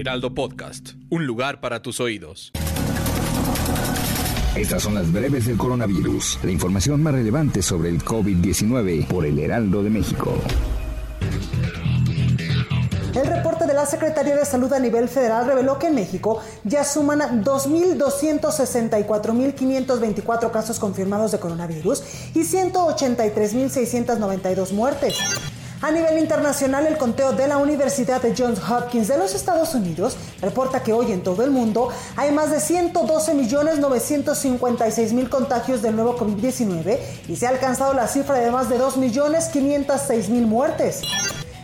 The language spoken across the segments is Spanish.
Heraldo Podcast, un lugar para tus oídos. Estas son las breves del coronavirus, la información más relevante sobre el COVID-19 por el Heraldo de México. El reporte de la Secretaría de Salud a nivel federal reveló que en México ya suman 2.264.524 casos confirmados de coronavirus y 183.692 muertes. A nivel internacional, el conteo de la Universidad de Johns Hopkins de los Estados Unidos reporta que hoy en todo el mundo hay más de 112.956.000 contagios del nuevo COVID-19 y se ha alcanzado la cifra de más de 2.506.000 muertes.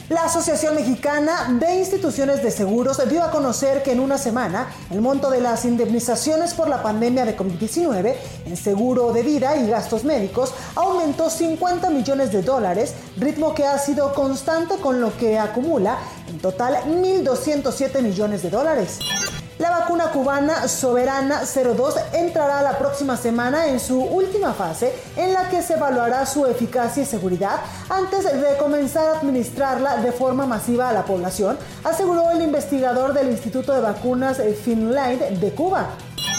La Asociación Mexicana de Instituciones de Seguros dio a conocer que en una semana el monto de las indemnizaciones por la pandemia de COVID-19 en seguro de vida y gastos médicos aumentó 50 millones de dólares, ritmo que ha sido constante con lo que acumula en total 1.207 millones de dólares. La vacuna cubana Soberana 02 entrará la próxima semana en su última fase en la que se evaluará su eficacia y seguridad antes de comenzar a administrarla de forma masiva a la población, aseguró el investigador del Instituto de Vacunas Finland de Cuba.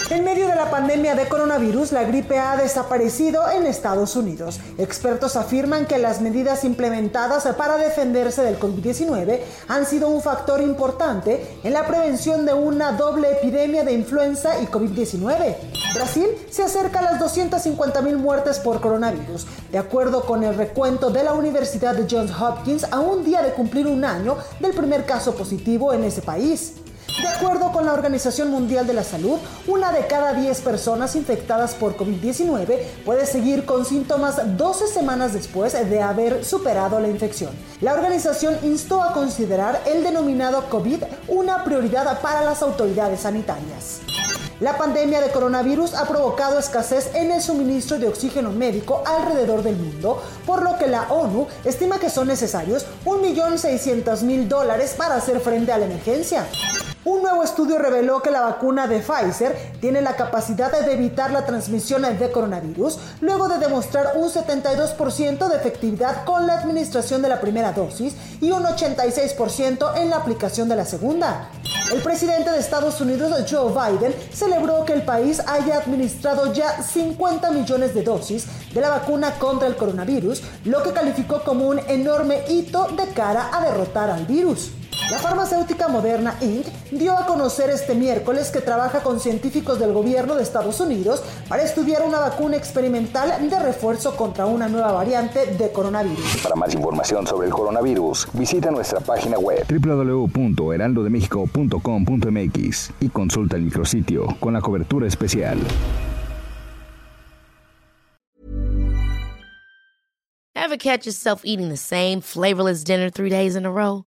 En medio de la pandemia de coronavirus, la gripe ha desaparecido en Estados Unidos. Expertos afirman que las medidas implementadas para defenderse del COVID-19 han sido un factor importante en la prevención de una doble epidemia de influenza y COVID-19. Brasil se acerca a las 250 mil muertes por coronavirus, de acuerdo con el recuento de la Universidad de Johns Hopkins a un día de cumplir un año del primer caso positivo en ese país. De acuerdo con la Organización Mundial de la Salud, una de cada 10 personas infectadas por COVID-19 puede seguir con síntomas 12 semanas después de haber superado la infección. La organización instó a considerar el denominado COVID una prioridad para las autoridades sanitarias. La pandemia de coronavirus ha provocado escasez en el suministro de oxígeno médico alrededor del mundo, por lo que la ONU estima que son necesarios 1.600.000 dólares para hacer frente a la emergencia. Un nuevo estudio reveló que la vacuna de Pfizer tiene la capacidad de evitar la transmisión de coronavirus luego de demostrar un 72% de efectividad con la administración de la primera dosis y un 86% en la aplicación de la segunda. El presidente de Estados Unidos, Joe Biden, celebró que el país haya administrado ya 50 millones de dosis de la vacuna contra el coronavirus, lo que calificó como un enorme hito de cara a derrotar al virus. La farmacéutica Moderna Inc. dio a conocer este miércoles que trabaja con científicos del gobierno de Estados Unidos para estudiar una vacuna experimental de refuerzo contra una nueva variante de coronavirus. Para más información sobre el coronavirus, visita nuestra página web www.heraldodemexico.com.mx y consulta el micrositio con la cobertura especial. Ever catch yourself eating the same flavorless dinner three days in a row?